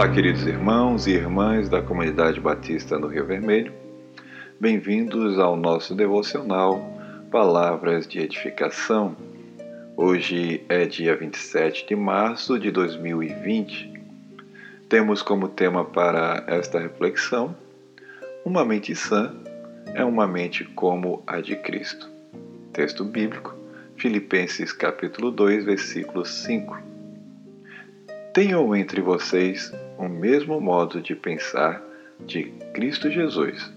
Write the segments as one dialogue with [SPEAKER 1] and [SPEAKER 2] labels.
[SPEAKER 1] Olá, queridos irmãos e irmãs da comunidade batista no Rio Vermelho. Bem-vindos ao nosso devocional Palavras de Edificação. Hoje é dia 27 de março de 2020. Temos como tema para esta reflexão: Uma mente sã é uma mente como a de Cristo. Texto bíblico, Filipenses capítulo 2, versículo 5. Tenham entre vocês o mesmo modo de pensar de Cristo Jesus.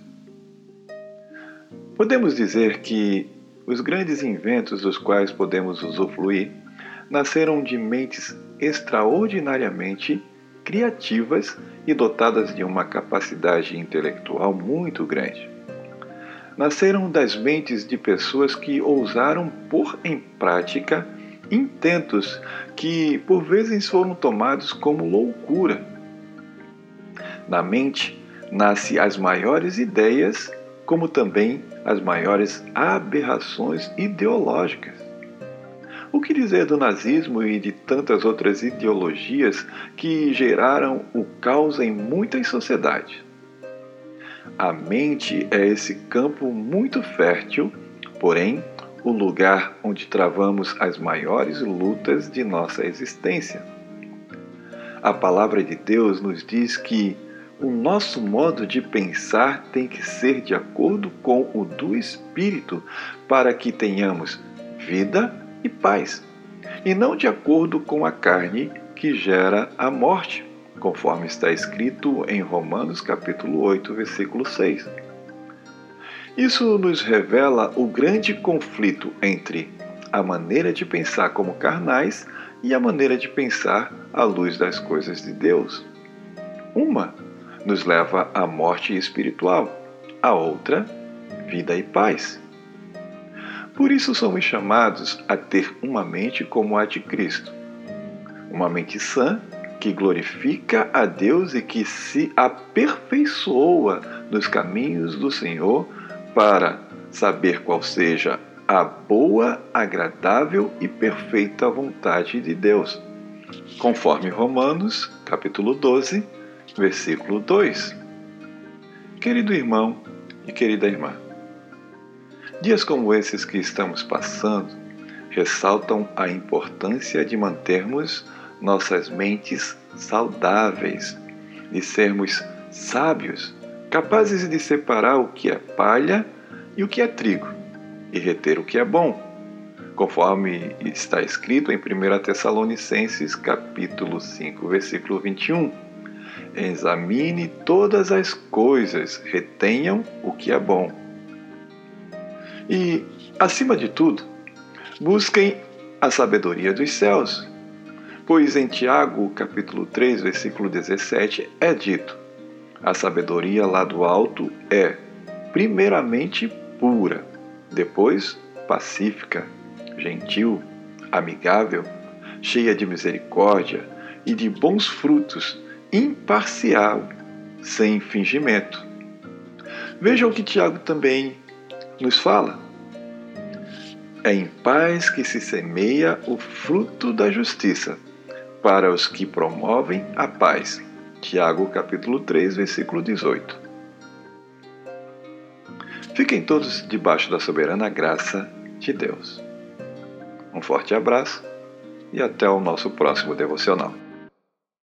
[SPEAKER 1] Podemos dizer que os grandes inventos dos quais podemos usufruir nasceram de mentes extraordinariamente criativas e dotadas de uma capacidade intelectual muito grande. Nasceram das mentes de pessoas que ousaram pôr em prática intentos que por vezes foram tomados como loucura. Na mente nasce as maiores ideias, como também as maiores aberrações ideológicas. O que dizer do nazismo e de tantas outras ideologias que geraram o caos em muitas sociedades? A mente é esse campo muito fértil, porém o lugar onde travamos as maiores lutas de nossa existência. A palavra de Deus nos diz que o nosso modo de pensar tem que ser de acordo com o do Espírito, para que tenhamos vida e paz, e não de acordo com a carne que gera a morte, conforme está escrito em Romanos capítulo 8, versículo 6. Isso nos revela o grande conflito entre a maneira de pensar como carnais e a maneira de pensar à luz das coisas de Deus. Uma nos leva à morte espiritual, a outra, vida e paz. Por isso somos chamados a ter uma mente como a de Cristo, uma mente sã que glorifica a Deus e que se aperfeiçoa nos caminhos do Senhor para saber qual seja a boa, agradável e perfeita vontade de Deus, conforme Romanos, capítulo 12, versículo 2. Querido irmão e querida irmã, dias como esses que estamos passando ressaltam a importância de mantermos nossas mentes saudáveis, de sermos sábios capazes de separar o que é palha e o que é trigo, e reter o que é bom, conforme está escrito em 1 Tessalonicenses capítulo 5, versículo 21. Examine todas as coisas, retenham o que é bom. E, acima de tudo, busquem a sabedoria dos céus, pois em Tiago, capítulo 3, versículo 17, é dito: a sabedoria lá do alto é, primeiramente, pura, depois, pacífica, gentil, amigável, cheia de misericórdia e de bons frutos, imparcial, sem fingimento. Veja o que Tiago também nos fala. É em paz que se semeia o fruto da justiça, para os que promovem a paz Tiago capítulo 3, versículo 18. Fiquem todos debaixo da soberana graça de Deus. Um forte abraço e até o nosso próximo devocional.